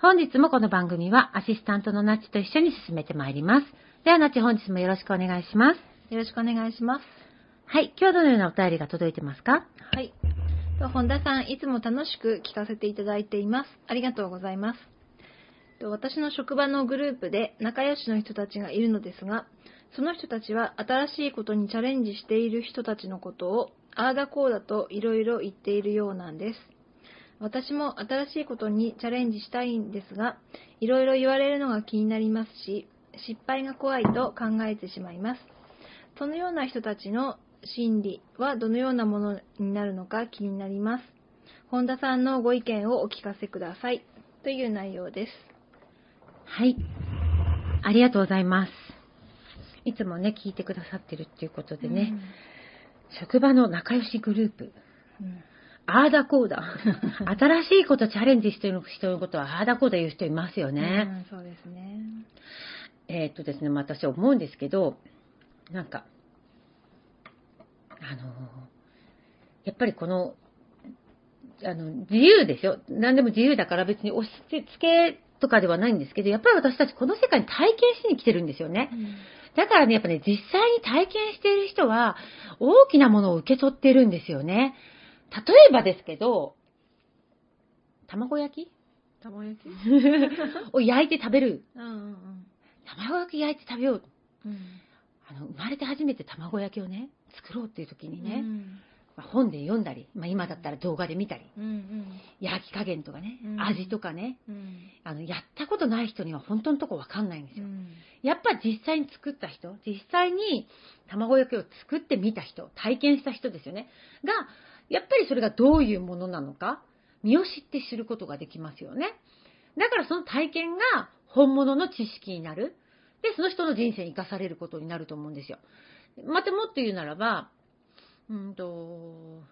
本日もこの番組はアシスタントのナチと一緒に進めてまいります。ではナチ本日もよろしくお願いします。よろしくお願いします。はい、今日どのようなお便りが届いてますか？はい。本田さん、いつも楽しく聞かせていただいています。ありがとうございます。私の職場のグループで仲良しの人たちがいるのですが、その人たちは新しいことにチャレンジしている人たちのことを、ああだこうだといろいろ言っているようなんです。私も新しいことにチャレンジしたいんですが、いろいろ言われるのが気になりますし、失敗が怖いと考えてしまいます。そのような人たちの心理はどのようなものになるのか気になります。本田さんのご意見をお聞かせください。という内容です。はい。ありがとうございます。いつもね、聞いてくださってるっていうことでね、うん、職場の仲良しグループ、うん、ああだこうだ。新しいことチャレンジしてる人のことは、ああだこうだ言う人いますよね。うん、そうですね。えー、っとですね、私思うんですけど、なんか、あのやっぱりこの、あの、自由でしょ何でも自由だから別に押し付けとかではないんですけど、やっぱり私たちこの世界に体験しに来てるんですよね。うんだからね、やっぱね、実際に体験している人は、大きなものを受け取ってるんですよね。例えばですけど、卵焼き？卵焼き？を焼いて食べる。うんうんうん、卵焼き焼いて食べよう。うん、あの生まれて初めて卵焼きをね、作ろうっていう時にね、うん。まあ、本で読んだり、まあ、今だったら動画で見たり、うんうん、焼き加減とかね、うん、味とかね、うん、あのやったことない人には本当のとこわかんないんですよ、うん、やっぱ実際に作った人実際に卵焼きを作ってみた人体験した人ですよね。がやっぱりそれがどういうものなのか身を知って知ることができますよね。だからその体験が本物の知識になる。でその人の人生に生かされることになると思うんですよ。またもっと言うならばうんと、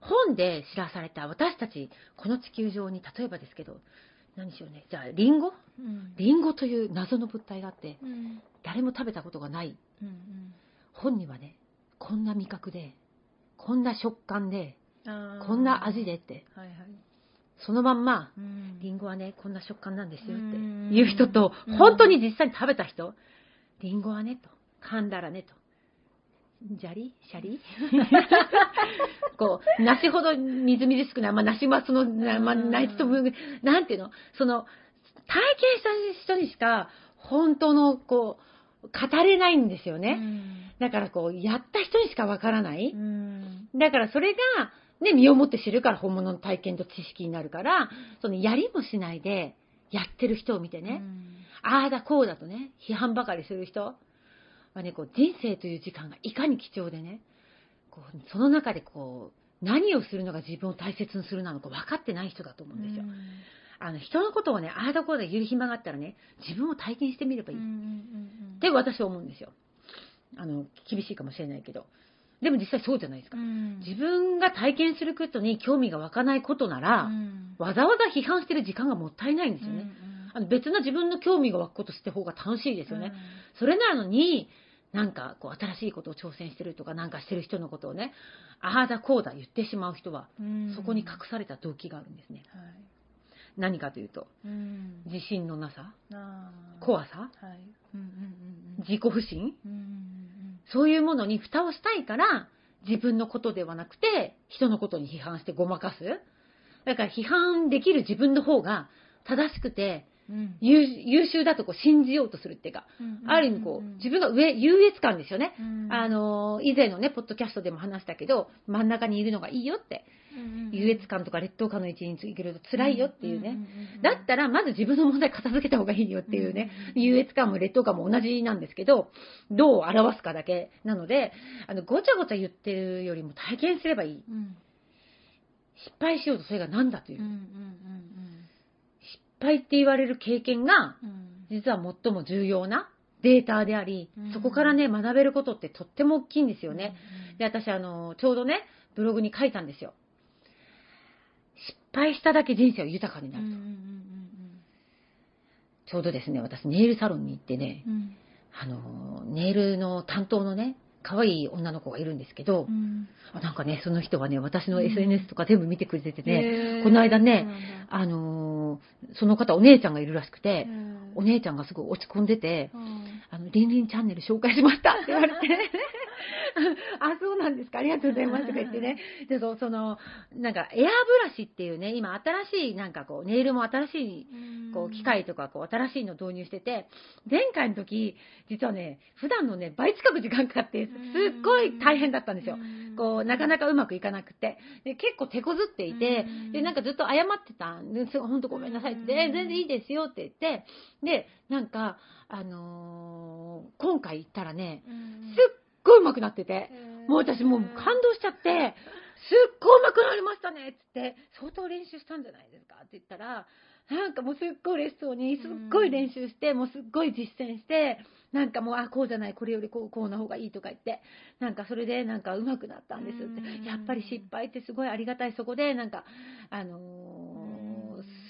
本で知らされた私たち、この地球上に、例えばですけど、何しようね、じゃあ、リンゴ、うん、リンゴという謎の物体があって、うん、誰も食べたことがない、うんうん、本にはね、こんな味覚で、こんな食感で、こんな味でって、はいはい、そのまんま、うん、リンゴはね、こんな食感なんですよっていう人と、本当に実際に食べた人、リンゴはね、と、噛んだらね、と。砂利？シャリこう、梨ほどみずみずしくない、まあ、梨はその、まあ、梨と、なんていうの？その、体験した人にしか、本当の、こう、語れないんですよね。だからこう、やった人にしかわからない。だからそれが、ね、身をもって知るから本物の体験と知識になるから、そのやりもしないで、やってる人を見てね、ああだこうだとね、批判ばかりする人、はね、こう人生という時間がいかに貴重でね、こうその中でこう、何をするのが自分を大切にするなのか分かってない人だと思うんですよ。あの、人のことをね、ああだこうだ言う暇があったらね、自分を体験してみればいい。って私は思うんですよ。あの、厳しいかもしれないけど。でも実際そうじゃないですか。自分が体験することに興味が湧かないことなら、わざわざ批判してる時間がもったいないんですよね。あの別な自分の興味が湧くことして方が楽しいですよね。それなのに、なんかこう新しいことを挑戦してるとかなんかしてる人のことをね、ああだこうだ言ってしまう人は、そこに隠された動機があるんですね。はい、何かというと、自信のなさ、怖さ、自己不信、そういうものに蓋をしたいから、自分のことではなくて、人のことに批判してごまかす。だから批判できる自分の方が正しくて、うん、優秀だとこう信じようとするっていうか、ある意味こう、自分が上、優越感ですよね。うん、あの、以前のね、ポッドキャストでも話したけど、真ん中にいるのがいいよって。優越感とか劣等感の位置についてると辛いよっていうね。だったら、まず自分の問題片付けた方がいいよっていうね。優越感も劣等感も同じなんですけど、どう表すかだけなので、あの、ごちゃごちゃ言ってるよりも体験すればいい。失敗しようとそれが何だという。敗って言われる経験が、実は最も重要なデータであり、そこからね、学べることってとっても大きいんですよね。で、私、あの、ちょうどね、ブログに書いたんですよ。失敗しただけ人生は豊かになると。ちょうどですね、私、ネイルサロンに行ってね、うん、あの、ネイルの担当のね、可愛い女の子がいるんですけど、うん、なんかね、その人はね、私の SNS とか全部見てくれててね、この間ね、あのー、その方お姉ちゃんがいるらしくて、お姉ちゃんがすごい落ち込んでて、あの、リンリンチャンネル紹介しましたって言われて、あ、そうなんですか、ありがとうございます。とか言ってね。で、そその、なんか、エアブラシっていうね、今新しい、なんかこう、ネイルも新しい、こう、機械とか、こう、新しいの導入してて、前回の時、実はね、普段のね、倍近く時間かかって、すっごい大変だったんですよ。こう、なかなかうまくいかなくて。で、結構手こずっていて、で、なんかずっと謝ってたんです。ほんとごめんなさいって、全然いいですよって言って、で、なんか、あのー、今回行ったらね、すっごい上手くなってて、もう私もう感動しちゃって、すっごい上手くなりましたねっつって、相当練習したんじゃないですかって言ったら、なんかもうすっごい嬉しそうに、すっごい練習して、もうすっごい実践して、なんかもう、あ、こうじゃない、これよりこう、こうな方がいいとか言って、なんかそれでなんか上手くなったんですって。やっぱり失敗ってすごいありがたい、そこで、なんか、あのー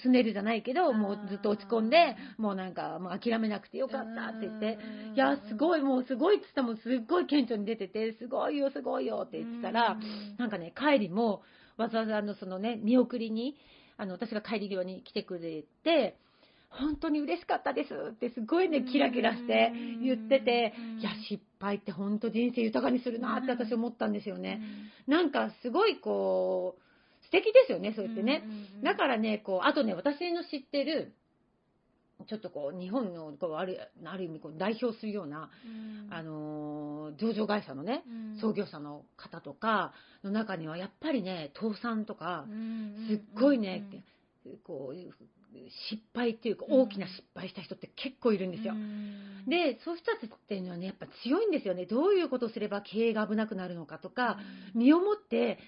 すねるじゃないけど、もうずっと落ち込んで、もうなんか、もう諦めなくてよかったって言って、いや、すごい、もうすごいって言ったらもうすっごい顕著に出てて、すごいよ、すごいよって言ってたら、なんかね、帰りも、わざわざあの、そのね、見送りに、あの、私が帰り際に来てくれて、本当に嬉しかったですってすごいね、キラキラして言ってて、いや、失敗って本当人生豊かにするなって私思ったんですよね。なんかすごいこう、素敵ですよね、そうやってね。だからね、こう、あとね、私の知ってる、ちょっとこう、日本の、こう、ある、ある意味、こう、代表するような、うん、あの、上場会社のね、うん、創業者の方とかの中には、やっぱりね、倒産とか、すっごいね、こう、失敗っていうか、大きな失敗した人って結構いるんですよ。で、そういう人たちっていうのはね、やっぱ強いんですよね。どういうことをすれば経営が危なくなるのかとか、身をもって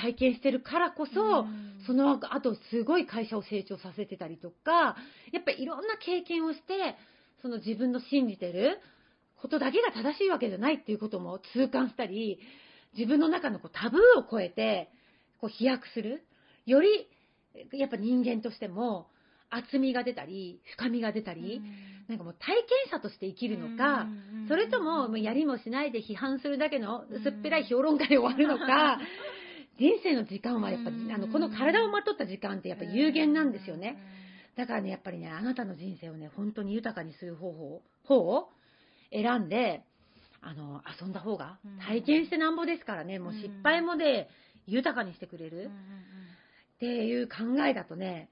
体験してるからこそ、その後すごい会社を成長させてたりとか、やっぱりいろんな経験をして、その自分の信じてることだけが正しいわけじゃないっていうことも痛感したり、自分の中のこうタブーを超えて、こう飛躍する。より、やっぱ人間としても、厚みが出たり、深みが出たり、なんかもう体験者として生きるのか、それとも、やりもしないで批判するだけの薄っぺらい評論家で終わるのか、人生の時間はやっぱ、あの、この体をまとった時間ってやっぱ有限なんですよね。だからね、やっぱりね、あなたの人生をね、本当に豊かにする方法、方を選んで、あの、遊んだ方が、体験してなんぼですからね、もう失敗もで豊かにしてくれる。っていう考えだとね、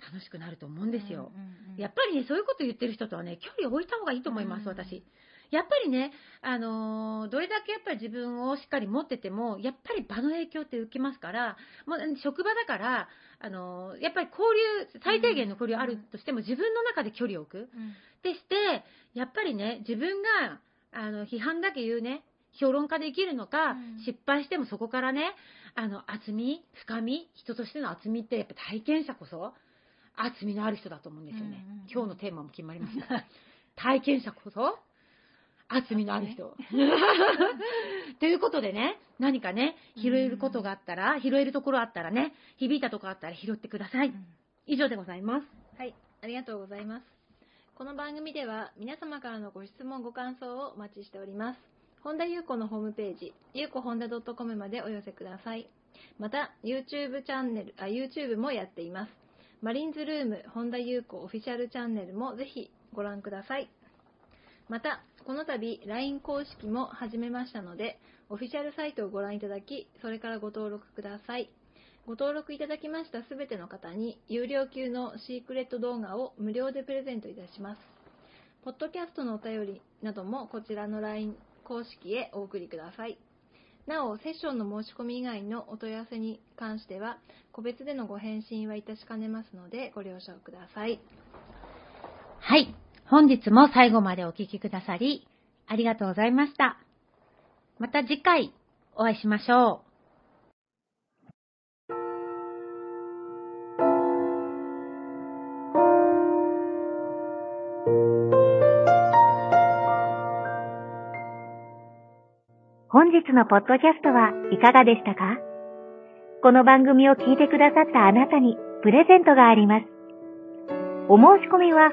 楽しくなると思うんですよ。やっぱりね、そういうこと言ってる人とはね、距離を置いた方がいいと思います、私。やっぱりね、あのー、どれだけやっぱり自分をしっかり持ってても、やっぱり場の影響って受けますから、もう職場だから、あのー、やっぱり交流、最低限の交流あるとしても、自分の中で距離を置く。うん、でして、やっぱりね、自分が、あの、批判だけ言うね、評論家で生きるのか、うん、失敗してもそこからね、あの、厚み、深み、人としての厚みってやっぱ体験者こそ、厚みのある人だと思うんですよね。うんうんうん、今日のテーマも決まりました。体験者こそ、厚みのある人。ということでね、何かね、拾えることがあったら、拾えるところあったらね、響いたところあったら拾ってください。以上でございます。はい。ありりがとうございます。この番組では皆様からのご質問ご感想をお待ちしております。本田裕子のホームページ、ゆうこ本田 .com までお寄せください。また、YouTube チャンネル、あ、YouTube もやっています。マリンズルーム本田裕子オフィシャルチャンネルもぜひご覧ください。また、この度 LINE 公式も始めましたので、オフィシャルサイトをご覧いただき、それからご登録ください。ご登録いただきましたすべての方に、有料級のシークレット動画を無料でプレゼントいたします。ポッドキャストのお便りなどもこちらの LINE 公式へお送りください。なお、セッションの申し込み以外のお問い合わせに関しては、個別でのご返信はいたしかねますので、ご了承ください。はい。本日も最後までお聴きくださり、ありがとうございました。また次回お会いしましょう。本日のポッドキャストはいかがでしたか？この番組を聞いてくださったあなたにプレゼントがあります。お申し込みは